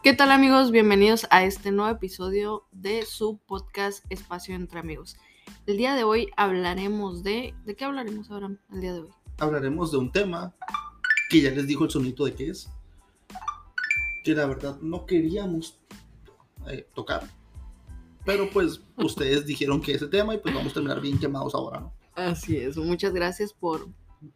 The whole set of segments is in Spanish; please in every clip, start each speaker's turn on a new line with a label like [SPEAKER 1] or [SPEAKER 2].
[SPEAKER 1] ¿Qué tal amigos? Bienvenidos a este nuevo episodio de su podcast Espacio entre Amigos. El día de hoy hablaremos de... ¿De qué hablaremos ahora el día de hoy?
[SPEAKER 2] Hablaremos de un tema que ya les dijo el sonito de qué es, que la verdad no queríamos eh, tocar, pero pues ustedes dijeron que ese tema y pues vamos a terminar bien quemados ahora, ¿no?
[SPEAKER 1] Así es, muchas gracias por...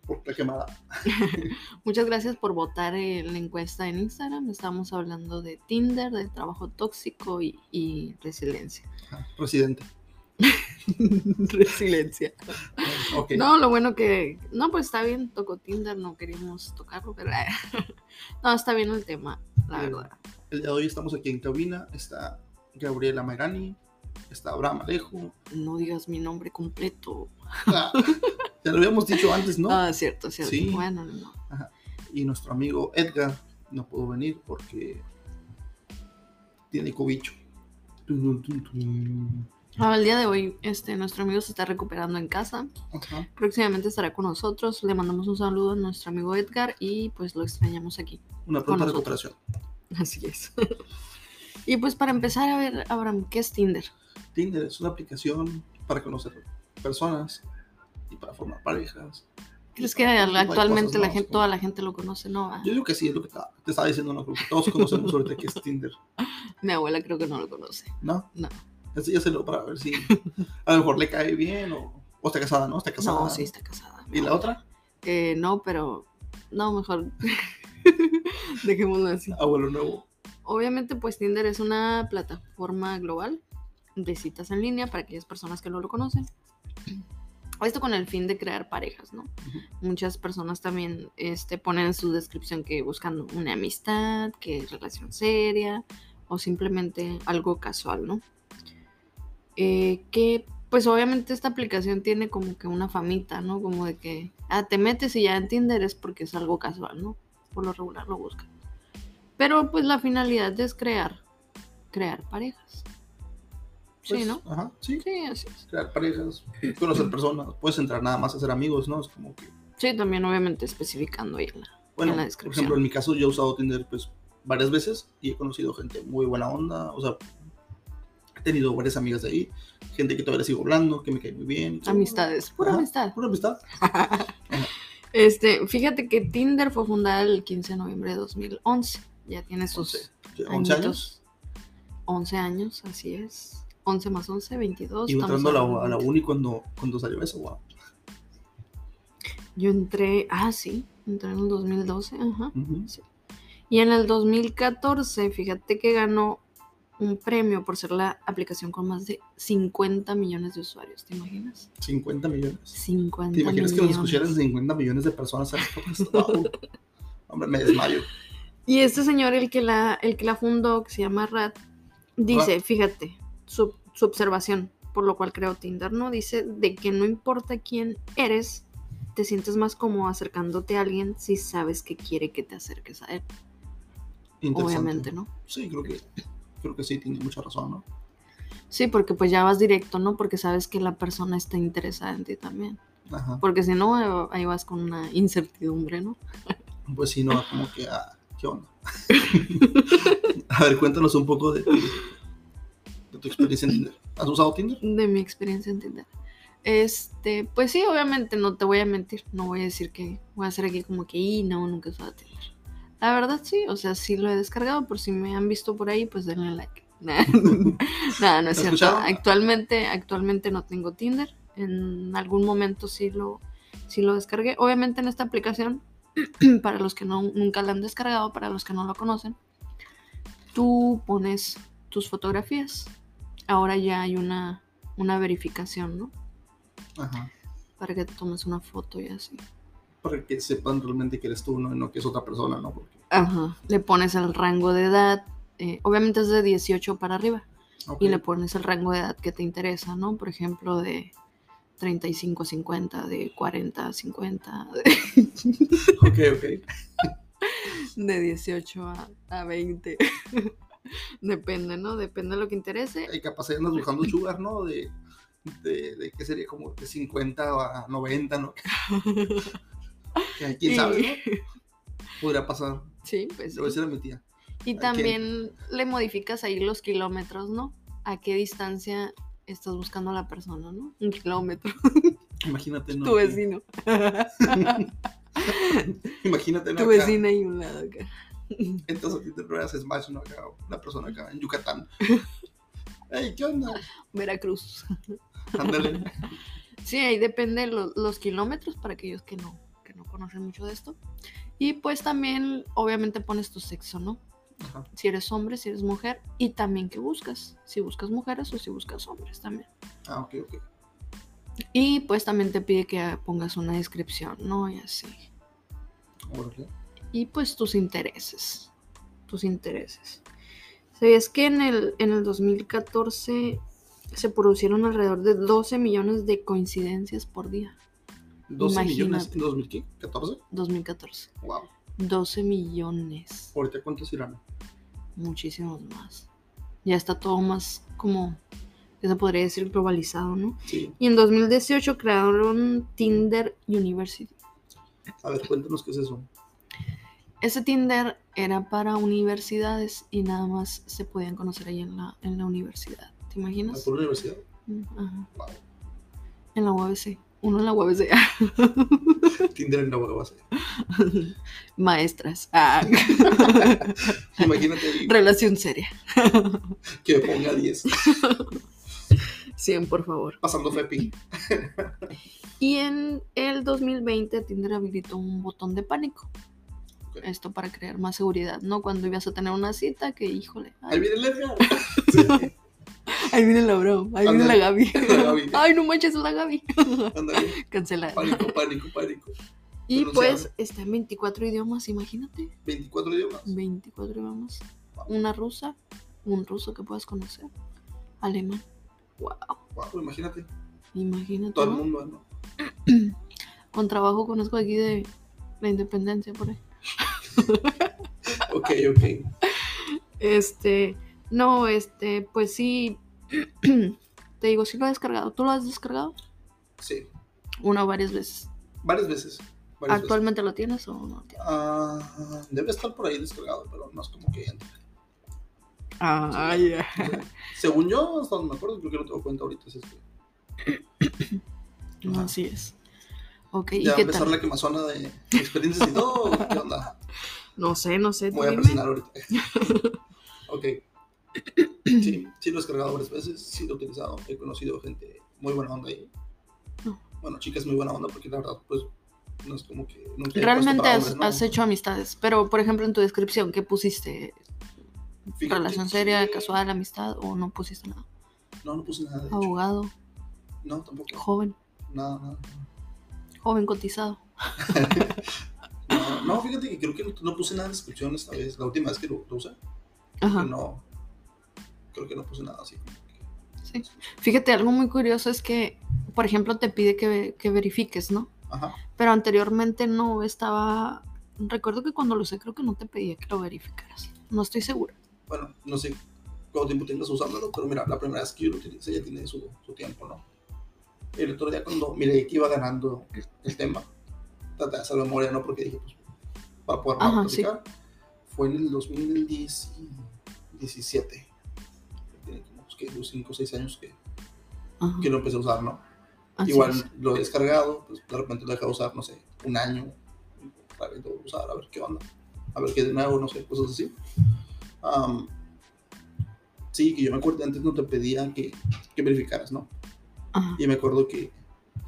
[SPEAKER 2] Por la quemada.
[SPEAKER 1] muchas gracias por votar en la encuesta en Instagram. Estamos hablando de Tinder, del trabajo tóxico y, y resiliencia.
[SPEAKER 2] Residente.
[SPEAKER 1] resiliencia.
[SPEAKER 2] Ok.
[SPEAKER 1] No, lo bueno que... No, pues está bien, tocó Tinder, no queríamos tocarlo, pero... no, está bien el tema, la
[SPEAKER 2] Bien.
[SPEAKER 1] verdad.
[SPEAKER 2] El día de hoy estamos aquí en cabina. Está Gabriela Mairani, está Abraham Alejo.
[SPEAKER 1] No digas mi nombre completo.
[SPEAKER 2] Ah, ya lo habíamos dicho antes, ¿no?
[SPEAKER 1] Ah, cierto, cierto.
[SPEAKER 2] Sí.
[SPEAKER 1] Bueno, no.
[SPEAKER 2] Y nuestro amigo Edgar no pudo venir porque tiene cobicho.
[SPEAKER 1] Ah, el día de hoy, este, nuestro amigo se está recuperando en casa.
[SPEAKER 2] Ajá.
[SPEAKER 1] Próximamente estará con nosotros. Le mandamos un saludo a nuestro amigo Edgar y pues lo extrañamos aquí.
[SPEAKER 2] Una pronta recuperación.
[SPEAKER 1] Así es. y pues para empezar a ver, Abraham, ¿qué es Tinder?
[SPEAKER 2] Tinder es una aplicación para conocer personas y para formar parejas.
[SPEAKER 1] ¿Crees que actualmente la
[SPEAKER 2] ¿no?
[SPEAKER 1] gente, toda la gente lo conoce? No,
[SPEAKER 2] Yo digo que sí, es lo que te te estaba diciendo, ¿no? Creo que todos conocemos ahorita que es Tinder,
[SPEAKER 1] mi abuela creo que no lo conoce.
[SPEAKER 2] ¿no?
[SPEAKER 1] No.
[SPEAKER 2] Enséñaselo para ver si a lo mejor le cae bien o, o está casada, ¿no? Está casada.
[SPEAKER 1] No, sí está casada.
[SPEAKER 2] ¿Y la
[SPEAKER 1] abuela.
[SPEAKER 2] otra?
[SPEAKER 1] Eh, no, pero no, mejor dejémoslo así.
[SPEAKER 2] Abuelo nuevo.
[SPEAKER 1] Obviamente, pues Tinder es una plataforma global de citas en línea para aquellas personas que no lo conocen. Esto con el fin de crear parejas, ¿no? Muchas personas también este, ponen en su descripción que buscan una amistad, que es relación seria o simplemente algo casual, ¿no? Eh, que pues obviamente esta aplicación tiene como que una famita, ¿no? Como de que, ah, te metes y ya en Tinder es porque es algo casual, ¿no? Por lo regular lo buscan. Pero pues la finalidad es crear, crear parejas. Sí,
[SPEAKER 2] Pues,
[SPEAKER 1] ¿no?
[SPEAKER 2] Ajá, sí.
[SPEAKER 1] Sí, así es.
[SPEAKER 2] Crear parejas, conocer personas. Puedes entrar nada más a ser amigos, ¿no? Es como que.
[SPEAKER 1] Sí, también obviamente especificando ahí la,
[SPEAKER 2] Bueno,
[SPEAKER 1] en la
[SPEAKER 2] por
[SPEAKER 1] descripción.
[SPEAKER 2] ejemplo, en mi caso yo he usado Tinder pues varias veces y he conocido gente muy buena onda, o sea, he tenido varias amigas de ahí, gente que todavía sigo hablando, que me cae muy bien.
[SPEAKER 1] Amistades, pura
[SPEAKER 2] Ajá,
[SPEAKER 1] amistad.
[SPEAKER 2] Pura amistad.
[SPEAKER 1] Este, fíjate que Tinder fue fundada el 15 de noviembre de 2011. Ya tiene sus
[SPEAKER 2] 11, ¿qué, 11 años.
[SPEAKER 1] añitos. 11 años, así es. 11 más 11, 22.
[SPEAKER 2] Iba
[SPEAKER 1] estamos
[SPEAKER 2] entrando a la, a la uni cuando, cuando salió eso, wow.
[SPEAKER 1] Yo entré, ah, sí, entré en el 2012, ajá.
[SPEAKER 2] Ujú.
[SPEAKER 1] Y en el 2014, fíjate que ganó un premio por ser la aplicación con más de 50 millones de usuarios, ¿te imaginas?
[SPEAKER 2] 50 millones.
[SPEAKER 1] 50
[SPEAKER 2] ¿Te imaginas que nos
[SPEAKER 1] millones.
[SPEAKER 2] escucharan 50 millones de personas? Wow. Hombre, me desmayo.
[SPEAKER 1] Y este señor, el que la, el que la fundó, que se llama Rat, dice, fíjate, su, su observación, por lo cual creó Tinder, ¿no? Dice de que no importa quién eres, te sientes más cómodo acercándote a alguien si sabes que quiere que te acerques a él. Obviamente, ¿no?
[SPEAKER 2] Sí, creo que, creo que sí, tiene mucha razón, ¿no?
[SPEAKER 1] Sí, porque pues ya vas directo, ¿no? Porque sabes que la persona está interesada en ti también.
[SPEAKER 2] Ajá.
[SPEAKER 1] Porque si no, ahí vas con una incertidumbre, ¿no?
[SPEAKER 2] Pues sí, no, como que, ah, ¿qué onda? A ver, cuéntanos un poco de tu experiencia en Tinder. ¿Has usado Tinder?
[SPEAKER 1] De mi experiencia en Tinder. Este, pues sí, obviamente no te voy a mentir. No voy a decir que voy a hacer aquí como que, y no, nunca he usado Tinder. La verdad sí, o sea, sí lo he descargado. Por si me han visto por ahí, pues denle like. Nada, no es
[SPEAKER 2] ¿Lo
[SPEAKER 1] cierto.
[SPEAKER 2] escucharon?
[SPEAKER 1] Actualmente, actualmente no tengo Tinder. En algún momento sí lo, sí lo descargué. Obviamente en esta aplicación, para los que no, nunca la han descargado, para los que no lo conocen, tú pones tus fotografías. Ahora ya hay una, una verificación, ¿no?
[SPEAKER 2] Ajá.
[SPEAKER 1] Para que te tomes una foto y así.
[SPEAKER 2] Para que sepan realmente que eres tú, ¿no? Y no que es otra persona, ¿no? Porque,
[SPEAKER 1] Ajá. Le pones el rango de edad. eh, obviamente es de 18 para arriba. Y le pones el rango de edad que te interesa, ¿no? Por ejemplo, de 35 a 50, de 40 a 50, de,
[SPEAKER 2] Ok, ok.
[SPEAKER 1] de 18 a, a 20. Depende, ¿no? Depende de lo que interese.
[SPEAKER 2] Y capaz ahí andas buscando sugar, ¿no? De, de, de qué sería como de 50 a 90, ¿no? ¿Quién sabe, no? Podría pasar.
[SPEAKER 1] Sí, pues.
[SPEAKER 2] Le voy a decir a mi tía.
[SPEAKER 1] Y
[SPEAKER 2] ¿A
[SPEAKER 1] también le modificas ahí los kilómetros, ¿no? A qué distancia estás buscando a la persona, ¿no? Un kilómetro.
[SPEAKER 2] Imagínate, ¿no?
[SPEAKER 1] tu vecino.
[SPEAKER 2] Imagínate, ¿no?
[SPEAKER 1] tu
[SPEAKER 2] Acá,
[SPEAKER 1] vecina y un lado acá.
[SPEAKER 2] Entras a Tinder, pero haces Smash, ¿no? Acá, una persona acá en Yucatán. Ey, ¿qué onda?
[SPEAKER 1] Veracruz.
[SPEAKER 2] Ándale.
[SPEAKER 1] Sí, ahí depende lo- los kilómetros para aquellos que no, que no conocen mucho de esto. Y pues también, obviamente, pones tu sexo, ¿no?
[SPEAKER 2] Ajá.
[SPEAKER 1] Si eres hombre, si eres mujer. Y también qué buscas. Si buscas mujeres o si buscas hombres también.
[SPEAKER 2] Ah, ok, ok.
[SPEAKER 1] Y pues también te pide que pongas una descripción, ¿no? Y así.
[SPEAKER 2] Órale.
[SPEAKER 1] Y pues tus intereses. Tus intereses. ¿Sabías que en el, en el 2014 se produjeron alrededor de 12 millones de coincidencias por día?
[SPEAKER 2] 12 millones
[SPEAKER 1] Imagínate.
[SPEAKER 2] en 2014.
[SPEAKER 1] 2014.
[SPEAKER 2] Wow.
[SPEAKER 1] 12 millones.
[SPEAKER 2] Ahorita, ¿cuántos irán?
[SPEAKER 1] Muchísimos más. Ya está todo más como, se podría decir, globalizado, ¿no?
[SPEAKER 2] Sí.
[SPEAKER 1] Y en 2018 crearon Tinder University.
[SPEAKER 2] A ver, cuéntanos qué es eso.
[SPEAKER 1] Ese Tinder era para universidades y nada más se podían conocer ahí en la, en la universidad. ¿Te
[SPEAKER 2] ¿La
[SPEAKER 1] imaginas?
[SPEAKER 2] pura universidad?
[SPEAKER 1] Mm, Ajá.
[SPEAKER 2] Wow.
[SPEAKER 1] En la UABC. Uno en la UABC.
[SPEAKER 2] Tinder en la base.
[SPEAKER 1] Maestras. Ah,
[SPEAKER 2] Imagínate
[SPEAKER 1] relación seria.
[SPEAKER 2] que me ponga 10.
[SPEAKER 1] 100, por favor.
[SPEAKER 2] Pasando FEPI.
[SPEAKER 1] Y en el 2020 Tinder habilitó un botón de pánico. Esto para crear más seguridad, ¿no? Cuando ibas a tener una cita, que híjole.
[SPEAKER 2] Ahí viene el Edgar. Sí.
[SPEAKER 1] ahí viene la bro, ahí viene la Gaby.
[SPEAKER 2] la Gaby.
[SPEAKER 1] Ay, no manches, es la Gaby. Cancelada.
[SPEAKER 2] Pánico, pánico, pánico.
[SPEAKER 1] Y pues está en 24 idiomas, imagínate.
[SPEAKER 2] 24 idiomas.
[SPEAKER 1] 24 idiomas.
[SPEAKER 2] Wow.
[SPEAKER 1] Una rusa, un ruso que puedas conocer. Alemán. Wow.
[SPEAKER 2] Wow, imagínate.
[SPEAKER 1] Imagínate.
[SPEAKER 2] Todo el mundo, ¿no?
[SPEAKER 1] Con trabajo conozco aquí de la independencia por ahí.
[SPEAKER 2] Ok, ok.
[SPEAKER 1] Este, no, este, pues sí, te digo, sí lo he descargado. ¿Tú lo has descargado?
[SPEAKER 2] Sí.
[SPEAKER 1] Una o varias veces.
[SPEAKER 2] Varias veces. Varias veces.
[SPEAKER 1] ¿Actualmente lo tienes o no lo tienes?
[SPEAKER 2] Ah, debe estar por ahí descargado, pero no es como que entre.
[SPEAKER 1] Ah,
[SPEAKER 2] Sí.
[SPEAKER 1] ya.
[SPEAKER 2] Según yo, hasta donde me acuerdo, creo que no tengo cuenta ahorita. Es este.
[SPEAKER 1] Así es. Ok, ¿y
[SPEAKER 2] Ya va a empezar
[SPEAKER 1] tal?
[SPEAKER 2] la quemazona de experiencias y todo. ¿o ¿Qué onda?
[SPEAKER 1] No sé, no sé.
[SPEAKER 2] Me voy a
[SPEAKER 1] dime.
[SPEAKER 2] presionar ahorita. ok. Sí, sí lo he descargado varias veces, sí lo he utilizado. He conocido gente muy buena onda ahí.
[SPEAKER 1] No.
[SPEAKER 2] Bueno, chicas muy buena onda porque la verdad, pues, no es como que... nunca he
[SPEAKER 1] Realmente has,
[SPEAKER 2] hombres, ¿no?
[SPEAKER 1] has hecho amistades, pero por ejemplo en tu descripción, ¿qué pusiste?
[SPEAKER 2] Fíjate
[SPEAKER 1] ¿Relación seria,
[SPEAKER 2] que-
[SPEAKER 1] casual, amistad o no pusiste nada?
[SPEAKER 2] No, no puse nada, de hecho.
[SPEAKER 1] Abogado,
[SPEAKER 2] No, tampoco.
[SPEAKER 1] joven,
[SPEAKER 2] Nada, nada.
[SPEAKER 1] Joven cotizado.
[SPEAKER 2] No, no, fíjate que creo que no, no puse nada en descripción esta vez. La última vez que lo, lo usé.
[SPEAKER 1] Ajá.
[SPEAKER 2] no. Creo que no puse nada así.
[SPEAKER 1] Sí. Fíjate, algo muy curioso es que, por ejemplo, te pide que, que verifiques, ¿no?
[SPEAKER 2] Ajá.
[SPEAKER 1] Pero anteriormente no estaba. Recuerdo que cuando lo usé, creo que no te pedía que lo verificaras. No estoy segura.
[SPEAKER 2] Bueno, no sé cuánto tiempo tengas usándolo, pero mira, la primera vez que yo lo utilicé ya tiene su, su tiempo, ¿no? El otro día cuando miré que iba ganando el tema, traté de hacer memoria, ¿no? Porque dije, pues, para poder
[SPEAKER 1] Ajá,
[SPEAKER 2] platicar, fue en el 2017. Tiene como pues, que 5 o 6 años que,
[SPEAKER 1] Ajá.
[SPEAKER 2] que lo empecé a usar, ¿no?
[SPEAKER 1] Así
[SPEAKER 2] Igual
[SPEAKER 1] es.
[SPEAKER 2] lo he descargado, pues de repente lo dejado usar, no sé, un año, para que usar, a ver qué onda, a ver qué de nuevo, no sé, cosas así. Am, sí, que yo me acuerdo antes no te pedía que, que verificaras, ¿no?
[SPEAKER 1] Ajá.
[SPEAKER 2] Y me acuerdo que,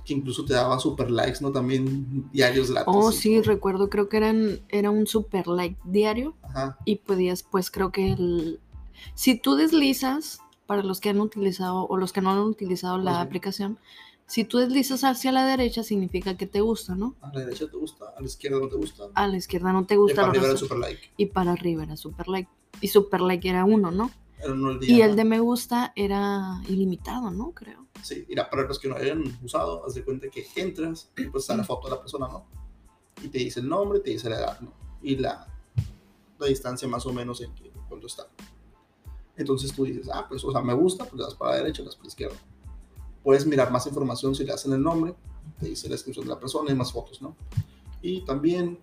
[SPEAKER 2] que incluso te daba super likes, ¿no? También diarios gratis.
[SPEAKER 1] Oh,
[SPEAKER 2] y
[SPEAKER 1] sí,
[SPEAKER 2] todo.
[SPEAKER 1] recuerdo, creo que eran, era un super like diario
[SPEAKER 2] Ajá,
[SPEAKER 1] y podías, pues creo que el... Si tú deslizas, para los que han utilizado o los que no han utilizado la aplicación, si tú deslizas hacia la derecha significa que te gusta, ¿no?
[SPEAKER 2] a la derecha te gusta, a la izquierda no te gusta.
[SPEAKER 1] A la izquierda no te
[SPEAKER 2] y
[SPEAKER 1] gusta.
[SPEAKER 2] para
[SPEAKER 1] lo
[SPEAKER 2] arriba era super like.
[SPEAKER 1] y para arriba era super like. Y super like era uno, ¿no?
[SPEAKER 2] Era uno al día.
[SPEAKER 1] Y el de me gusta era ilimitado, ¿no? Creo.
[SPEAKER 2] Sí, mira, para los que no hayan usado, haz de cuenta que entras y pues está la foto de la persona, ¿no? Y te dice el nombre, te dice la edad, ¿no? Y la, la distancia más o menos en que cuánto está. Entonces tú dices, ah, pues, o sea, me gusta, pues le das para la derecha, le das para la izquierda. Puedes mirar más información si le hacen el nombre, te dice la descripción de la persona y más fotos, ¿no? Y también,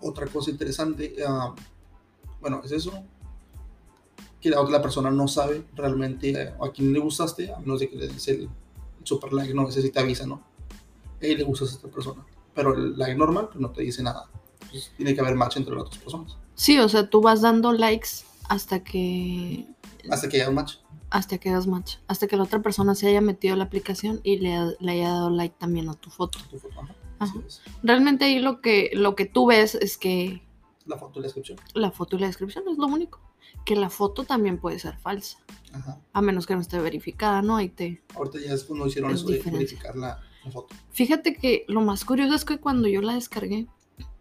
[SPEAKER 2] otra cosa interesante, ah, bueno, es eso, que la otra persona no sabe realmente eh, a quién le gustaste, a menos de que le des el, super like, no sé si te avisa, ¿no? Hey, le gustas a esta persona. Pero el like normal pues, no te dice nada. Entonces, tiene que haber match entre las otras personas.
[SPEAKER 1] Sí, o sea, tú vas dando likes hasta que
[SPEAKER 2] Hasta que haya un match.
[SPEAKER 1] hasta que das match, hasta que la otra persona se haya metido a la aplicación y le, le haya dado like también a tu foto.
[SPEAKER 2] Tu foto, ajá.
[SPEAKER 1] Ajá. Realmente ahí lo que lo que tú ves es que
[SPEAKER 2] La foto y la descripción.
[SPEAKER 1] la foto y la descripción es lo único. Que la foto también puede ser falsa,
[SPEAKER 2] Ajá.
[SPEAKER 1] a menos que no esté verificada, ¿no? Ahí te
[SPEAKER 2] Ahorita ya es cuando hicieron
[SPEAKER 1] Es
[SPEAKER 2] eso de verificar la, la foto.
[SPEAKER 1] Fíjate que lo más curioso es que cuando yo la descargué,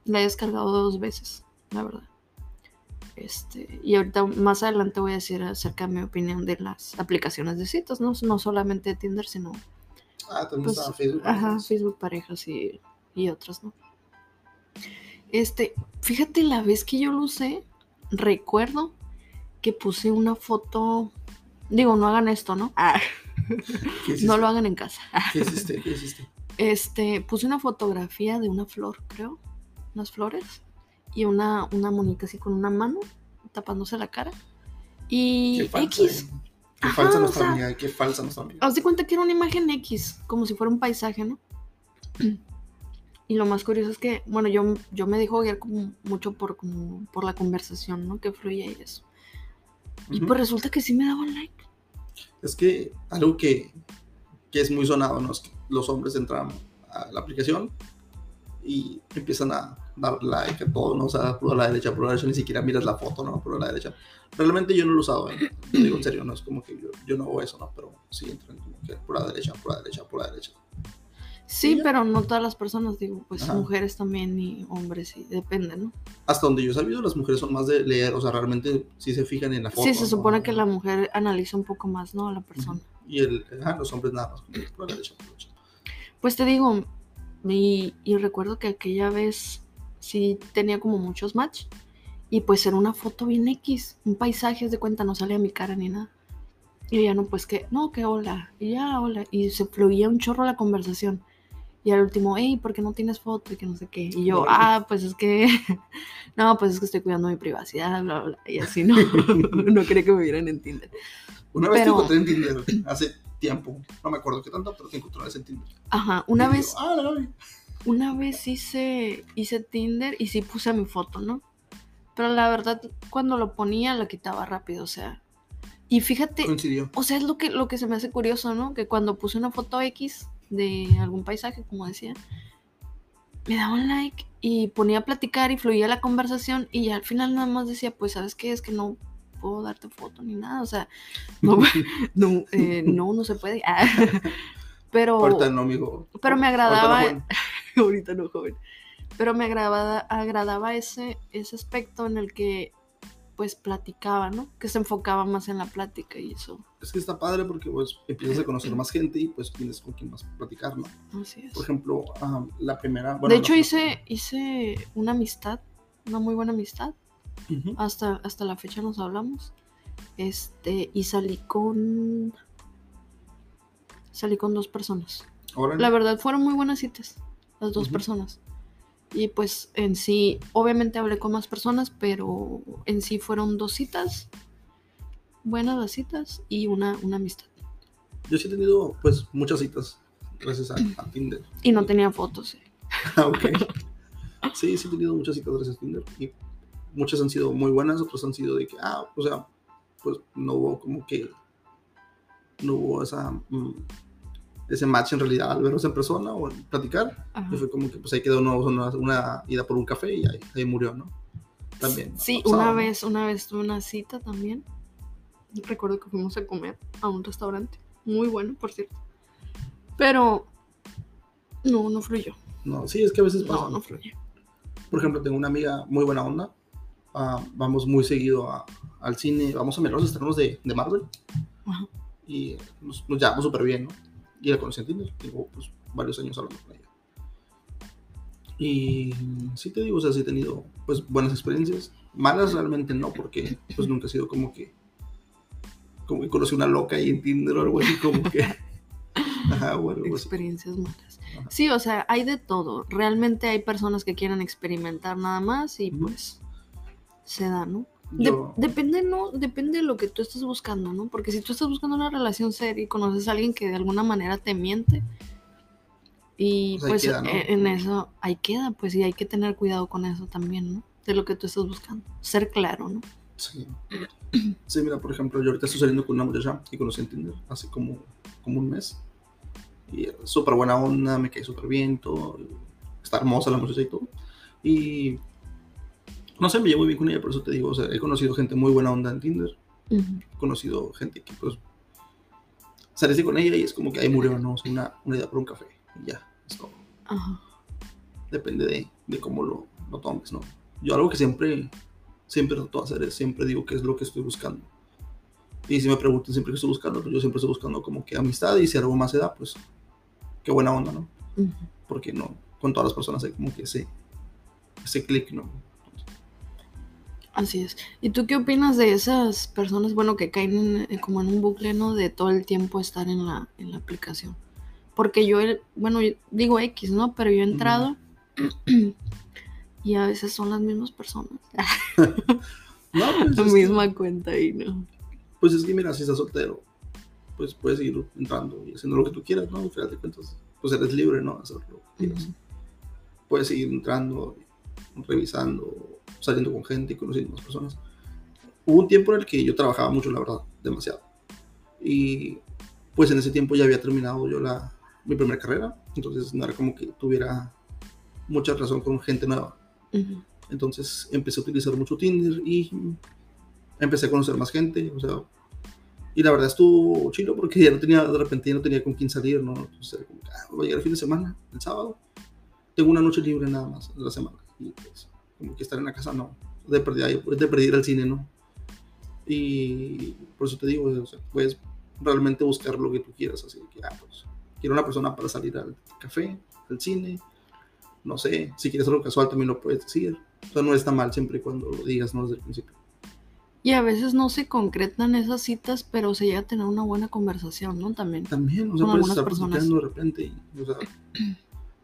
[SPEAKER 1] la he descargado dos veces, la verdad. Este, y ahorita más adelante voy a decir acerca de mi opinión de las aplicaciones de citas, no, no solamente de Tinder, sino
[SPEAKER 2] Ah, también
[SPEAKER 1] Pues,
[SPEAKER 2] está Facebook.
[SPEAKER 1] ajá,
[SPEAKER 2] Parejas.
[SPEAKER 1] Facebook parejas y, y otras, ¿no? Este, fíjate la vez que yo lo usé, recuerdo que puse una foto, digo, no hagan esto, ¿no? Ah, no lo hagan en casa.
[SPEAKER 2] ¿Qué hiciste? ¿Qué hiciste?
[SPEAKER 1] Este, puse una fotografía de una flor, creo, unas flores, y una, una monita así con una mano tapándose la cara. Y
[SPEAKER 2] Qué falsa.
[SPEAKER 1] X.
[SPEAKER 2] eh. Qué
[SPEAKER 1] Ajá,
[SPEAKER 2] falsa
[SPEAKER 1] o
[SPEAKER 2] nuestra
[SPEAKER 1] sea,
[SPEAKER 2] amiga. Qué falsa nuestra amiga.
[SPEAKER 1] Haz de cuenta que era una imagen X, como si fuera un paisaje, ¿no? Y lo más curioso es que, bueno, yo, yo me dejo guiar como mucho por, como por la conversación, ¿no? Que fluye y eso. Y pues resulta que sí me daban like.
[SPEAKER 2] Es que algo que, que es muy sonado, ¿no? Es que los hombres entran a la aplicación y empiezan a dar like a todo, ¿no? O sea, por la derecha, por la derecha, ni siquiera miras la foto, ¿no? Por la derecha. Realmente yo no lo he usado, ¿eh? Lo digo en serio, no es como que yo, yo no hago eso, ¿no? Pero sí entran como que por la derecha, por la derecha, por la derecha.
[SPEAKER 1] Sí, pero no todas las personas, digo, pues
[SPEAKER 2] Ajá.
[SPEAKER 1] mujeres también y hombres, sí, depende, ¿no?
[SPEAKER 2] Hasta donde yo he sabido, las mujeres son más de leer, o sea, realmente sí se fijan en la foto.
[SPEAKER 1] Sí, se
[SPEAKER 2] ¿no?
[SPEAKER 1] supone que la mujer analiza un poco más, ¿no? A la persona.
[SPEAKER 2] Y el, ah, los hombres nada más.
[SPEAKER 1] Pues te digo, y, y recuerdo que aquella vez sí tenía como muchos match. Y pues era una foto bien X, un paisaje, de cuenta, no salía mi cara ni nada. Y ya no, pues que, no, que hola, y ya, hola. Y se fluía un chorro la conversación. Y al último, hey, ¿por qué no tienes foto? Y que no sé qué. Y yo, ah, pues es que, no, pues es que estoy cuidando mi privacidad, bla, bla. Y así, no, no quería que me vieran en Tinder.
[SPEAKER 2] Una vez
[SPEAKER 1] Pero-
[SPEAKER 2] te encontré en Tinder hace tiempo, no me acuerdo qué tanto, pero te encontré una vez en Tinder.
[SPEAKER 1] Ajá, una
[SPEAKER 2] Y
[SPEAKER 1] vez,
[SPEAKER 2] yo, ah, la.
[SPEAKER 1] Una vez hice, hice Tinder y sí puse mi foto, ¿no? Pero la verdad, cuando lo ponía, la quitaba rápido, o sea. Y fíjate,
[SPEAKER 2] Coincidió.
[SPEAKER 1] o sea, es lo que, lo que se me hace curioso, ¿no? Que cuando puse una foto X de algún paisaje, como decía, me daban like y ponía a platicar y fluía la conversación y ya al final nada más decía, pues, ¿sabes qué? Es que no puedo darte foto ni nada, o sea, no, no, eh, no, no se puede. Ah. Pero...
[SPEAKER 2] No, amigo.
[SPEAKER 1] Pero me
[SPEAKER 2] no,
[SPEAKER 1] agradaba, ahorita no, joven. Pero me agradaba, agradaba ese, ese aspecto en el que pues platicaba, ¿no? Que se enfocaba más en la plática y eso.
[SPEAKER 2] Es que está padre porque pues empiezas a conocer más gente y pues tienes con quién más platicar, ¿no?
[SPEAKER 1] Así es.
[SPEAKER 2] Por ejemplo, ah, la primera... bueno,
[SPEAKER 1] de hecho,
[SPEAKER 2] la-
[SPEAKER 1] hice, hice una amistad, una muy buena amistad. Hasta, hasta la fecha nos hablamos. Este, y salí con. Salí con dos personas.
[SPEAKER 2] Órale.
[SPEAKER 1] La verdad fueron muy buenas citas, las dos
[SPEAKER 2] Ujú.
[SPEAKER 1] personas. Y pues en sí, obviamente hablé con más personas, pero en sí fueron dos citas, buenas las citas y una, una amistad.
[SPEAKER 2] Yo sí he tenido pues muchas citas gracias a, a Tinder.
[SPEAKER 1] Y no tenía fotos. eh.
[SPEAKER 2] Ah, ok. Sí, sí he tenido muchas citas gracias a Tinder y muchas han sido muy buenas, otras han sido de que, ah, o sea, pues no hubo como que, no hubo esa, mm, ese match en realidad al vernos en persona o platicar.
[SPEAKER 1] Ajá.
[SPEAKER 2] Y fue como que pues ahí quedó una, una, ida por un café y ahí, ahí murió, ¿no? También.
[SPEAKER 1] Sí,
[SPEAKER 2] pasado,
[SPEAKER 1] una
[SPEAKER 2] ¿no?
[SPEAKER 1] vez, una vez tuve una cita también. Recuerdo que fuimos a comer a un restaurante. Muy bueno, por cierto. Pero no, no fluyó.
[SPEAKER 2] No, sí, es que a veces pasa.
[SPEAKER 1] No, no fluyó.
[SPEAKER 2] Por ejemplo, tengo una amiga muy buena onda. ah, vamos muy seguido a- al cine, vamos a mirar los estrenos de, de Marvel.
[SPEAKER 1] Ajá.
[SPEAKER 2] Y nos, nos llevamos súper bien, ¿no? Y la conocí en Tinder. Tengo pues, varios años hablando con ella. Y sí te digo, o sea, sí he tenido pues buenas experiencias. Malas realmente no, porque pues nunca he sido como que como que conocí una loca ahí en Tinder o algo así como que ajá, o algo así.
[SPEAKER 1] experiencias malas.
[SPEAKER 2] Ajá.
[SPEAKER 1] Sí, o sea, hay de todo. Realmente hay personas que quieren experimentar nada más y pues se da, ¿no? De- depende, ¿no? Depende de lo que tú estés buscando, ¿no? Porque si tú estás buscando una relación seria y conoces a alguien que de alguna manera te miente, y
[SPEAKER 2] Pues
[SPEAKER 1] pues
[SPEAKER 2] queda, ¿no?
[SPEAKER 1] e- en eso ahí queda, pues y hay que tener cuidado con eso también, ¿no? De lo que tú estás buscando. Ser claro, ¿no?
[SPEAKER 2] sí. Sí, mira, por ejemplo, yo ahorita estoy saliendo con una muchacha que conocí en Tinder hace como, como un mes. Y eh, súper buena onda, me cae súper bien, todo. Está hermosa la muchacha y todo. Y no sé, me llevo muy bien con ella, por eso te digo, o sea, he conocido gente muy buena onda en Tinder.
[SPEAKER 1] Ujú.
[SPEAKER 2] He conocido gente que, pues, saliste con ella y es como que ahí murió, ¿no? O sea, una, una idea por un café. Y ya, es todo.
[SPEAKER 1] Ajá.
[SPEAKER 2] depende de, de cómo lo, lo tomes, ¿no? Yo algo que siempre, siempre trato de hacer es, siempre digo qué es lo que estoy buscando. Y si me preguntan siempre qué estoy buscando, pues yo siempre estoy buscando como que amistad y si algo más se da, pues qué buena onda, ¿no? Porque no, con todas las personas hay como que ese, ese clic, ¿no?
[SPEAKER 1] Así es. ¿Y tú qué opinas de esas personas, bueno, que caen en- como en un bucle, ¿no? De todo el tiempo estar en la, en la aplicación. Porque yo, bueno, yo digo X, ¿no? Pero yo he entrado y a veces son las mismas personas.
[SPEAKER 2] No, pues,
[SPEAKER 1] La
[SPEAKER 2] es que-
[SPEAKER 1] misma cuenta ahí, ¿no?
[SPEAKER 2] pues es que mira, si estás soltero, pues puedes seguir entrando y haciendo lo que tú quieras, ¿no? Al final de cuentas, pues eres libre, ¿no? Hacer lo que quieras. Puedes seguir entrando, revisando, saliendo con gente y conociendo más personas. Hubo un tiempo en el que yo trabajaba mucho, la verdad, demasiado. Y pues en ese tiempo ya había terminado yo la, mi primera carrera, entonces no era como que tuviera mucha razón con gente nueva.
[SPEAKER 1] Ujú.
[SPEAKER 2] Entonces empecé a utilizar mucho Tinder y empecé a conocer más gente, o sea, y la verdad estuvo chido porque ya no tenía, de repente ya no tenía con quién salir, ¿no? Entonces era como, ah, voy a llegar el fin de semana, el sábado, tengo una noche libre nada más de la semana, y pues, como que estar en la casa no, de perder, de perder al cine, ¿no? Y por eso te digo, o sea, puedes realmente buscar lo que tú quieras, así que, ah, pues, quiero una persona para salir al café, al cine, no sé, si quieres algo casual también lo puedes decir. O sea, no está mal siempre y cuando lo digas, ¿no? Desde el principio.
[SPEAKER 1] Y a veces no se concretan esas citas, pero se llega a tener una buena conversación, ¿no? También.
[SPEAKER 2] También, o sea, puedes estar platicando de repente y, o sea,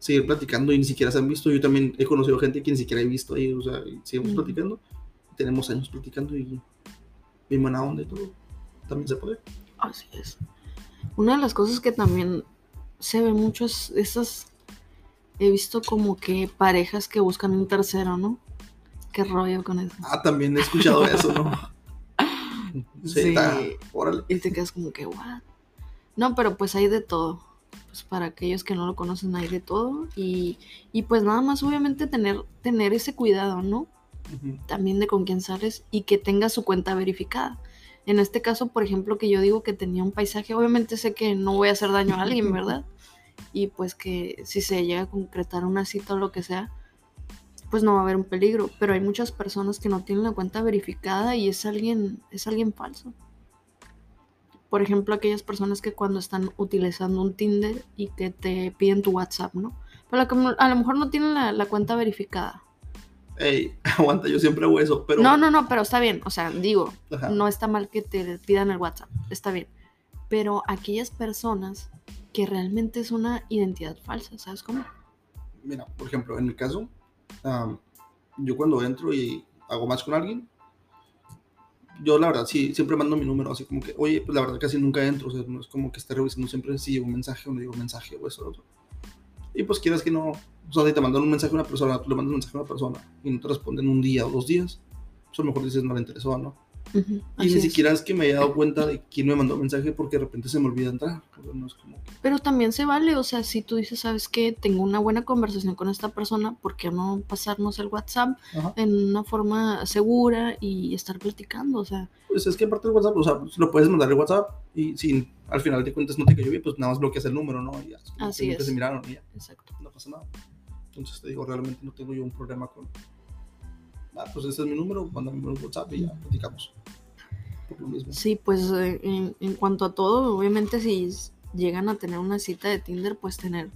[SPEAKER 2] seguir platicando y ni siquiera se han visto. Yo también he conocido gente que ni siquiera he visto ahí, o sea, seguimos
[SPEAKER 1] Ujú.
[SPEAKER 2] platicando. Tenemos años platicando y bien buena onda y todo. También se puede.
[SPEAKER 1] Así es. Una de las cosas que también se ve mucho es esas. He visto como que parejas que buscan un tercero, ¿no? Qué rollo con eso.
[SPEAKER 2] Ah, también he escuchado eso, ¿no? Sí,
[SPEAKER 1] Sí.
[SPEAKER 2] está- órale.
[SPEAKER 1] Y te quedas como que, ¿what? No, pero pues hay de todo. Pues para aquellos que no lo conocen, hay de todo. Y, y pues nada más, obviamente, tener, tener ese cuidado, ¿no? También de con quién sales y que tenga su cuenta verificada. En este caso, por ejemplo, que yo digo que tenía un paisaje, obviamente sé que no voy a hacer daño a alguien, ¿verdad? Y pues que si se llega a concretar una cita o lo que sea, pues no va a haber un peligro. Pero hay muchas personas que no tienen la cuenta verificada y es alguien, es alguien falso. Por ejemplo, aquellas personas que cuando están utilizando un Tinder y que te piden tu WhatsApp, ¿no? Pero a lo- a lo mejor no tienen la, la cuenta verificada.
[SPEAKER 2] Ey, aguanta, yo siempre hago eso, pero.
[SPEAKER 1] No, no, no, pero está bien. O sea, digo,
[SPEAKER 2] Ajá.
[SPEAKER 1] no está mal que te pidan el WhatsApp, está bien. Pero aquellas personas que realmente es una identidad falsa, ¿sabes cómo?
[SPEAKER 2] Mira, por ejemplo, en mi caso, am, yo cuando entro y hago más con alguien, yo la verdad sí, siempre mando mi número, así como que, oye, pues la verdad casi nunca entro, o sea, no es como que esté revisando siempre si llegó un mensaje o no llegó un mensaje o eso o otro. Y pues quieras que no, o sea, si te mandan un mensaje a una persona, tú le mandas un mensaje a una persona y no te responden un día o dos días, pues a lo mejor dices no le interesó, ¿no? Y ni
[SPEAKER 1] es.
[SPEAKER 2] siquiera es que me haya dado cuenta de quién me mandó mensaje porque de repente se me olvida entrar. o sea, no es como que-
[SPEAKER 1] Pero también se vale, o sea, si tú dices, ¿sabes qué? Tengo una buena conversación con esta persona, ¿por qué no pasarnos el WhatsApp
[SPEAKER 2] Ajá.
[SPEAKER 1] en una forma segura y estar platicando? O sea,
[SPEAKER 2] Pues es que aparte del WhatsApp, o sea, pues, lo puedes mandar el WhatsApp y si al final de cuentas no te cayó bien, pues nada más bloqueas el número, ¿no? Y ya,
[SPEAKER 1] Así
[SPEAKER 2] que
[SPEAKER 1] es.
[SPEAKER 2] se miraron y ya,
[SPEAKER 1] exacto.
[SPEAKER 2] no pasa nada. Entonces te digo, realmente no tengo yo un problema con. Ah, pues ese es mi número, mándame un WhatsApp y ya platicamos. Por lo mismo.
[SPEAKER 1] Sí, pues eh, en, en cuanto a todo, obviamente si llegan a tener una cita de Tinder, pues tener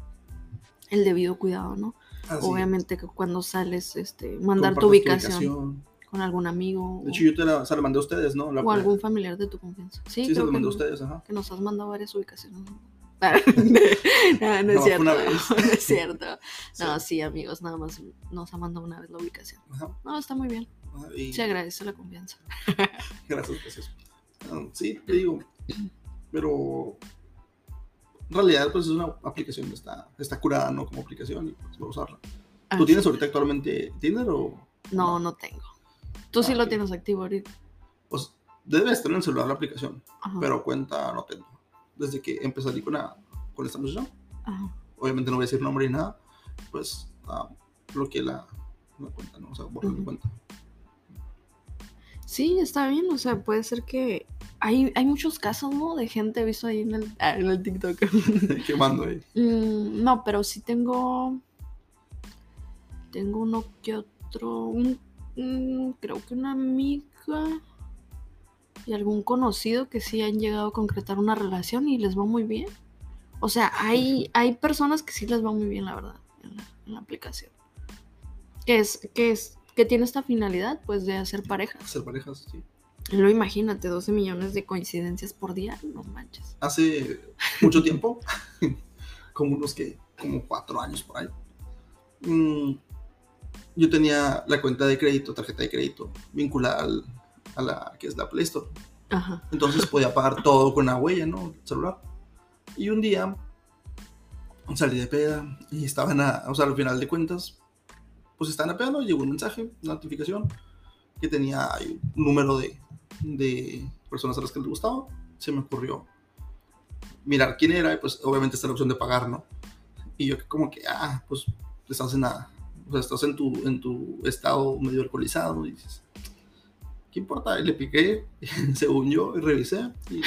[SPEAKER 1] el debido cuidado, ¿no? Obviamente que cuando sales, este, mandar tu
[SPEAKER 2] compartes
[SPEAKER 1] ubicación, con algún amigo
[SPEAKER 2] De
[SPEAKER 1] o,
[SPEAKER 2] hecho, yo te la, se la mandé a ustedes, ¿no? La
[SPEAKER 1] o algún familiar de tu confianza. Sí,
[SPEAKER 2] Sí, se
[SPEAKER 1] creo
[SPEAKER 2] la
[SPEAKER 1] que,
[SPEAKER 2] mandé a ustedes, ajá.
[SPEAKER 1] que nos has mandado varias ubicaciones. ¿no? no, es cierto. No es cierto. No, sí, amigos, nada más nos ha mandado una vez la ubicación.
[SPEAKER 2] Ajá.
[SPEAKER 1] No, está muy bien.
[SPEAKER 2] Ah, y-
[SPEAKER 1] Se agradece la confianza.
[SPEAKER 2] Gracias, gracias. Ah, sí, te digo. Pero en realidad, pues es una aplicación, está, está curada, ¿no? Como aplicación y pues voy a usarla.
[SPEAKER 1] Ah,
[SPEAKER 2] ¿Tú tienes
[SPEAKER 1] sí.
[SPEAKER 2] ahorita actualmente Tinder o
[SPEAKER 1] No, no tengo. Tú sí
[SPEAKER 2] Ah,
[SPEAKER 1] lo tienes activo ahorita.
[SPEAKER 2] pues debe estar en el celular la aplicación,
[SPEAKER 1] Ajá.
[SPEAKER 2] pero cuenta no tengo. Desde que empecé con, la, con esta muchacha,
[SPEAKER 1] Ajá.
[SPEAKER 2] obviamente no voy a decir nombre ni nada, pues ah, bloqueé la, la cuenta, ¿no? O sea, borré la cuenta.
[SPEAKER 1] Sí, está bien. O sea, puede ser que. Hay, hay muchos casos, ¿no? De gente visto ahí en el, ah, en el TikTok.
[SPEAKER 2] Quemando ahí.
[SPEAKER 1] Mm, no, pero sí tengo. Tengo uno que otro. un- mm, creo que una amiga. Y algún conocido que sí han llegado a concretar una relación y les va muy bien. O sea, hay, hay personas que sí les va muy bien, la verdad, en la, en la aplicación. Que es, que es, que tiene esta finalidad, pues, de hacer parejas.
[SPEAKER 2] Hacer parejas, sí.
[SPEAKER 1] Lo imagínate, 12 millones de coincidencias por día, no manches.
[SPEAKER 2] hace mucho tiempo, como unos que, como cuatro años por ahí, mm, yo tenía la cuenta de crédito, tarjeta de crédito, vinculada al- a la que es la Play Store.
[SPEAKER 1] Ajá.
[SPEAKER 2] Entonces podía pagar todo con la huella, ¿no? El celular. Y un día salí de peda y estaba en la, o sea, al final de cuentas, pues estaba en la peda, ¿no? Llegó un mensaje, una notificación que tenía un número de, de personas a las que les gustaba. Se me ocurrió mirar quién era y pues obviamente está la opción de pagar, ¿no? Y yo como que, ah, pues estás en la, o sea, estás en tu, en tu estado medio alcoholizado y dices, ¿qué importa? Y le piqué, según yo, y revisé. Y,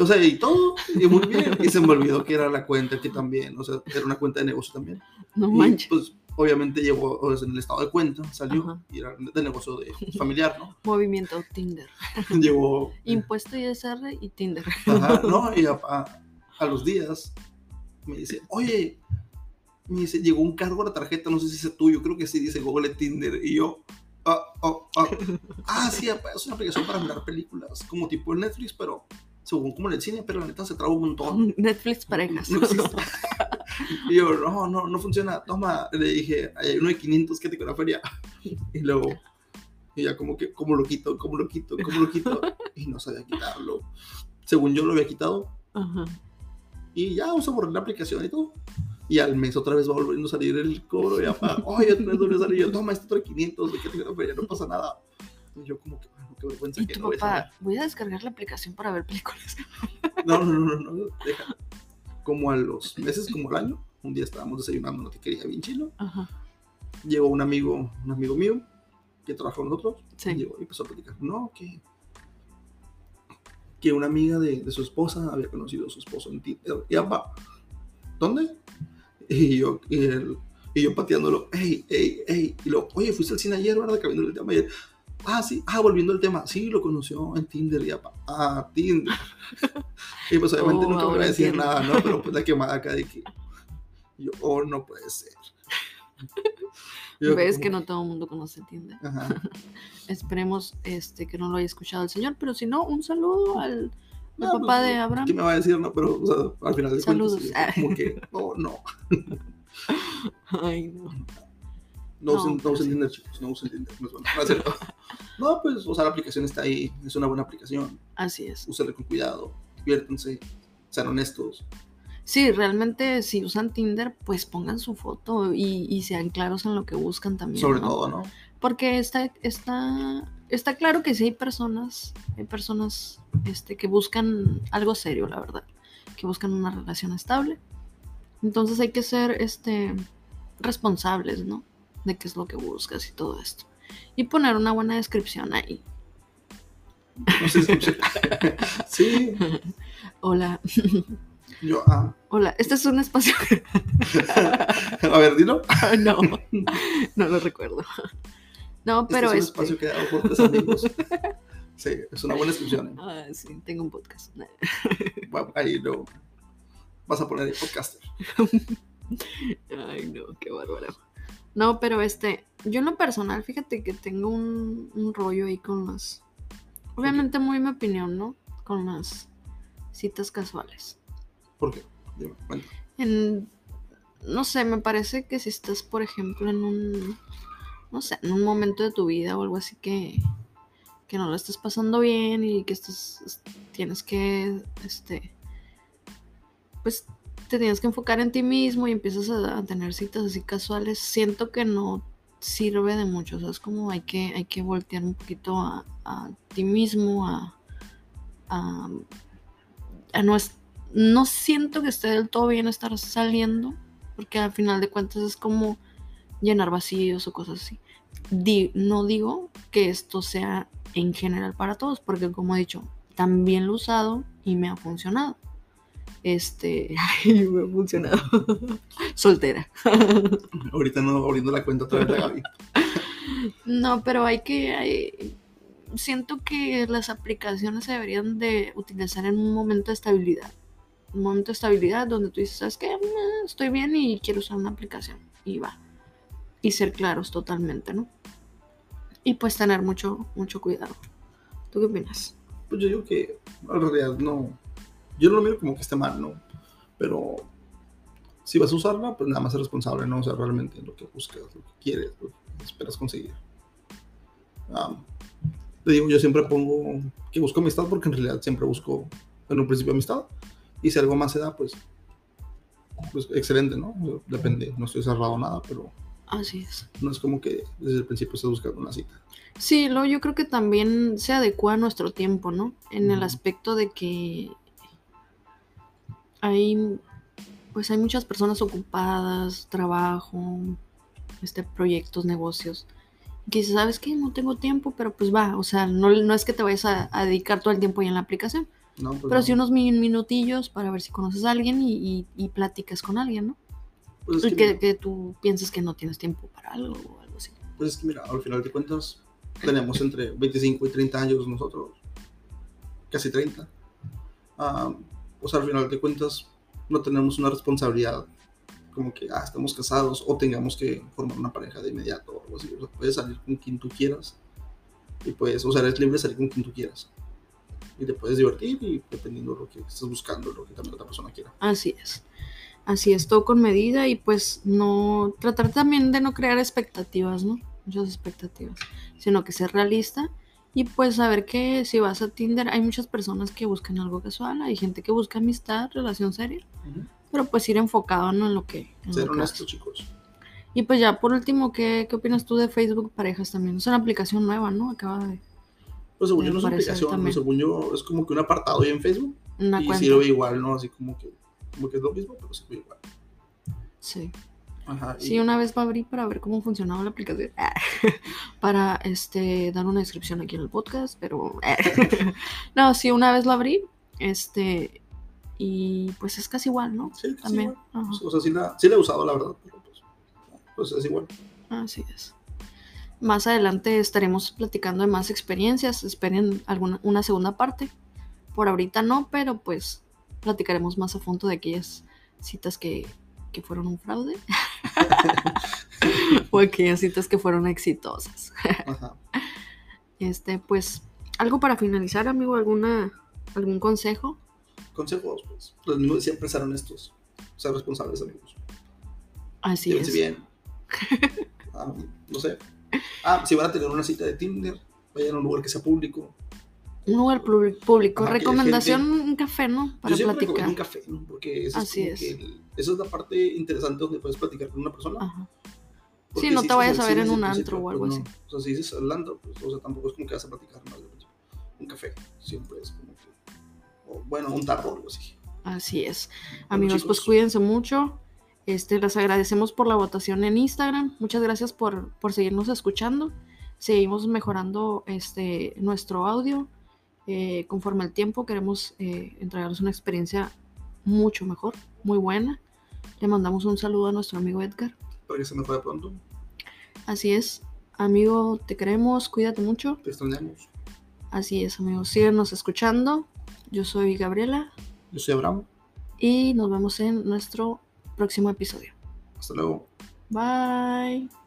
[SPEAKER 2] o sea, y todo, y muy bien. Y se me olvidó que era la cuenta que también, o sea, era una cuenta de negocio también.
[SPEAKER 1] No
[SPEAKER 2] Y,
[SPEAKER 1] manches.
[SPEAKER 2] pues obviamente llegó o sea, en el estado de cuenta, salió,
[SPEAKER 1] Ajá.
[SPEAKER 2] y era de negocio de familiar, ¿no?
[SPEAKER 1] Movimiento Tinder.
[SPEAKER 2] llegó,
[SPEAKER 1] Impuesto ISR y Tinder.
[SPEAKER 2] Ajá, ¿no? Y a, a- a los días me dice, oye, me dice, llegó un cargo a la tarjeta, no sé si es tuyo, creo que sí, dice Google Tinder. Y yo, ah, ah, ah, ah, sí, es una aplicación para mirar películas, como tipo Netflix, pero según como en el cine, pero la neta se traba un montón.
[SPEAKER 1] Netflix parejas.
[SPEAKER 2] No existe. Y yo, no, no, no funciona. Toma, le dije, "Ahí hay uno de 500 que te con la feria. Y luego, y ya como que, ¿cómo lo quito? ¿Cómo lo quito? ¿Cómo lo quito? Y no sabía quitarlo. Según yo lo había quitado.
[SPEAKER 1] Ajá.
[SPEAKER 2] Y ya, vamos a borrar la aplicación y todo. Y al mes otra vez va volviendo a salir el cobro. Y papá, oye, otra vez volvió a salir. Y yo, toma, este otro de 500, de que te con la feria, no pasa nada. Y yo como que, bueno, qué vergüenza
[SPEAKER 1] Y
[SPEAKER 2] que no voy a
[SPEAKER 1] papá, voy a descargar la aplicación para ver películas.
[SPEAKER 2] No, no, no, no, no, deja. Como a los meses, como al año, un día estábamos desayunando en una taquería bien chilo.
[SPEAKER 1] Ajá.
[SPEAKER 2] Llegó un amigo, un amigo mío, que trabaja con nosotros.
[SPEAKER 1] Sí.
[SPEAKER 2] Llegó y empezó a platicar. No, que, que una amiga de, de su esposa había conocido a su esposo en Tinder. Y papá, ¿dónde? Y yo, y, yo pateándolo, hey, hey, hey. Y luego, oye, fuiste al cine ayer, ¿verdad? Cambiando el tema ayer. Ah, sí, ah, volviendo al tema. Sí, lo conoció en Tinder, ya. Ah, Tinder. y pues obviamente
[SPEAKER 1] Oh,
[SPEAKER 2] nunca me
[SPEAKER 1] ahora
[SPEAKER 2] iba a decir
[SPEAKER 1] entiendo.
[SPEAKER 2] nada, ¿no? Pero pues la quemada acá de que. yo, oh, no puede ser. Yo
[SPEAKER 1] Ves
[SPEAKER 2] como
[SPEAKER 1] que no todo el mundo conoce Tinder.
[SPEAKER 2] Ajá.
[SPEAKER 1] Esperemos este, que no lo haya escuchado el señor, pero si no, un saludo al,
[SPEAKER 2] No,
[SPEAKER 1] papá
[SPEAKER 2] pues,
[SPEAKER 1] de Abraham.
[SPEAKER 2] ¿Qué me va a decir? No, pero o sea, al final de
[SPEAKER 1] Saludos.
[SPEAKER 2] cuentas, como que, oh, no.
[SPEAKER 1] Ay, no.
[SPEAKER 2] No,
[SPEAKER 1] No,
[SPEAKER 2] usen, no
[SPEAKER 1] sí.
[SPEAKER 2] Tinder, chicos, no usen Tinder. No. No. No, pues, o sea, la aplicación está ahí, es una buena aplicación.
[SPEAKER 1] Así es.
[SPEAKER 2] Úsenla con cuidado, diviértanse, sean honestos.
[SPEAKER 1] Sí, realmente si usan Tinder, pues pongan su foto y, y sean claros en lo que buscan también.
[SPEAKER 2] Sobre
[SPEAKER 1] ¿no?
[SPEAKER 2] todo, ¿no?
[SPEAKER 1] Porque está, está, está claro que sí hay personas, hay personas este, que buscan algo serio, la verdad. Que buscan una relación estable. Entonces hay que ser este, responsables, ¿no? De qué es lo que buscas y todo esto. Y poner una buena descripción ahí.
[SPEAKER 2] No sé si Sí,
[SPEAKER 1] Hola,
[SPEAKER 2] yo, ah,
[SPEAKER 1] hola, este es un espacio.
[SPEAKER 2] a ver, dilo.
[SPEAKER 1] no, no lo recuerdo. No, pero
[SPEAKER 2] este es
[SPEAKER 1] este.
[SPEAKER 2] un espacio creado por tres amigos. Sí, es una buena descripción. ¿eh?
[SPEAKER 1] Ah, sí, tengo un podcast.
[SPEAKER 2] Ahí lo vas a poner ahí podcaster.
[SPEAKER 1] Ay, no, qué bárbaro. No, pero este, yo en lo personal, fíjate que tengo un, un rollo ahí con las. Obviamente, muy mi opinión, ¿no? Con las citas casuales.
[SPEAKER 2] ¿Por qué? Dime.
[SPEAKER 1] En. No sé, me parece que si estás, por ejemplo, en un. No sé, en un momento de tu vida o algo así que, que no lo estés pasando bien y que estás, tienes que, este, pues te tienes que enfocar en ti mismo y empiezas a, tener citas así casuales, siento que no sirve de mucho, o sea, es como hay que, hay que voltear un poquito a, a ti mismo, a, a, a no, es- no siento que esté del todo bien estar saliendo, porque al final de cuentas es como llenar vacíos o cosas así. Di- no digo que esto sea en general para todos, porque como he dicho, también lo he usado y me ha funcionado. Este, ay, me ha funcionado. Soltera.
[SPEAKER 2] Ahorita no abriendo la cuenta otra vez de Gaby.
[SPEAKER 1] No, pero hay que. hay- siento que las aplicaciones se deberían de utilizar en un momento de estabilidad. Un momento de estabilidad donde tú dices, ¿sabes qué? Mm, Estoy bien y quiero usar una aplicación. Y va. Y ser claros totalmente, ¿no? Y pues tener mucho, mucho cuidado. ¿Tú qué opinas?
[SPEAKER 2] Pues yo digo que en realidad no. Yo no lo miro como que esté mal, ¿no? Pero si vas a usarla, pues nada más ser responsable, ¿no? O sea, realmente lo que buscas, lo que quieres, lo que esperas conseguir. Ah, te digo, yo siempre pongo que busco amistad porque en realidad siempre busco en un principio amistad. Y si algo más se da, pues, pues excelente, ¿no? Depende, no estoy cerrado a nada, pero
[SPEAKER 1] Así es.
[SPEAKER 2] no es como que desde el principio estés buscando una cita.
[SPEAKER 1] Sí, lo, yo creo que también se adecua a nuestro tiempo, ¿no? En el aspecto de que hay, pues hay muchas personas ocupadas, trabajo, este, proyectos, negocios. Que dices, ¿sabes qué? No tengo tiempo, pero pues va, o sea, no, no es que te vayas a, a dedicar todo el tiempo ahí en la aplicación,
[SPEAKER 2] ¿no? Pues
[SPEAKER 1] pero
[SPEAKER 2] no.
[SPEAKER 1] sí unos mi- minutillos para ver si conoces a alguien y, y, y platicas con alguien, ¿no?
[SPEAKER 2] Pues es que
[SPEAKER 1] que,
[SPEAKER 2] mira,
[SPEAKER 1] que tú pienses que no tienes tiempo para algo o algo así.
[SPEAKER 2] Pues es que mira, al final de cuentas, tenemos entre 25 y 30 años nosotros, casi 30. Ah, o sea, al final de cuentas, no tenemos una responsabilidad como que, ah, estamos casados o tengamos que formar una pareja de inmediato o algo así. O sea, puedes salir con quien tú quieras y puedes, o sea, eres libre de salir con quien tú quieras. Y te puedes divertir y dependiendo de lo que estés buscando, lo que también la otra persona quiera.
[SPEAKER 1] Así es. Así es, todo con medida y pues no tratar también de no crear expectativas, ¿no? Muchas expectativas, sino que ser realista y pues saber que si vas a Tinder hay muchas personas que buscan algo casual, hay gente que busca amistad, relación seria, pero pues ir enfocado ¿no? en lo que... en
[SPEAKER 2] Ser
[SPEAKER 1] haces.
[SPEAKER 2] chicos.
[SPEAKER 1] Y pues ya por último, ¿qué, ¿qué opinas tú de Facebook Parejas también? Es una aplicación nueva, ¿no? Acaba de...
[SPEAKER 2] Pues según yo no es una aplicación,
[SPEAKER 1] también.
[SPEAKER 2] según yo es como que un apartado ahí en Facebook.
[SPEAKER 1] Una
[SPEAKER 2] y
[SPEAKER 1] cuenta.
[SPEAKER 2] sirve igual, ¿no? Así como que, como que es lo mismo, pero sirve igual.
[SPEAKER 1] Sí.
[SPEAKER 2] Ajá. y-
[SPEAKER 1] Sí, una vez va a abrir para ver cómo funcionaba la aplicación. para este dar una descripción aquí en el podcast, pero no, sí, una vez lo abrí, este y pues es casi igual, ¿no?
[SPEAKER 2] Sí, casi
[SPEAKER 1] También.
[SPEAKER 2] igual. O sea, sí la, sí la he usado, la verdad, pero pues, pues es igual.
[SPEAKER 1] así es. Más adelante estaremos platicando de más experiencias. Esperen alguna una segunda parte. Por ahorita no, pero pues platicaremos más a fondo de aquellas citas que, que fueron un fraude. o aquellas citas que fueron exitosas.
[SPEAKER 2] Ajá.
[SPEAKER 1] Este, pues, algo para finalizar, amigo, alguna, algún consejo.
[SPEAKER 2] Consejos, pues, los mismos de siempre ser honestos, ser responsables, amigos.
[SPEAKER 1] Así
[SPEAKER 2] Llévense
[SPEAKER 1] es.
[SPEAKER 2] bien. Ah, no sé. Ah, si van a tener una cita de Tinder, vayan a un lugar que sea público.
[SPEAKER 1] Un lugar público.
[SPEAKER 2] Ajá,
[SPEAKER 1] Recomendación, un café, ¿no? Para
[SPEAKER 2] Yo
[SPEAKER 1] platicar.
[SPEAKER 2] un café, ¿no? Porque eso
[SPEAKER 1] Así
[SPEAKER 2] es, el- esa es la parte interesante donde puedes platicar con una persona.
[SPEAKER 1] Ajá.
[SPEAKER 2] Porque
[SPEAKER 1] Sí, no
[SPEAKER 2] si
[SPEAKER 1] te vayas a ver en un antro o algo
[SPEAKER 2] pues
[SPEAKER 1] así.
[SPEAKER 2] no. O sea, si dices hablando, pues, o sea, tampoco es como que vas a platicar más principio. Un café, siempre es como que. o, bueno, un tarro o algo así.
[SPEAKER 1] Así es.
[SPEAKER 2] Bueno,
[SPEAKER 1] Amigos, pues cuídense mucho. Este, les agradecemos por la votación en Instagram. Muchas gracias por, por seguirnos escuchando. Seguimos mejorando este, nuestro audio. Eh, conforme al tiempo queremos eh, entregarles una experiencia mucho mejor, muy buena. Le mandamos un saludo a nuestro amigo Edgar.
[SPEAKER 2] Para que se mejore pronto.
[SPEAKER 1] Así es. Amigo, te queremos, cuídate mucho.
[SPEAKER 2] Te extrañamos.
[SPEAKER 1] Así es, amigos. Síguenos escuchando. Yo soy Gabriela
[SPEAKER 2] Yo soy Abraham.
[SPEAKER 1] y nos vemos en nuestro próximo episodio.
[SPEAKER 2] Hasta luego.
[SPEAKER 1] Bye.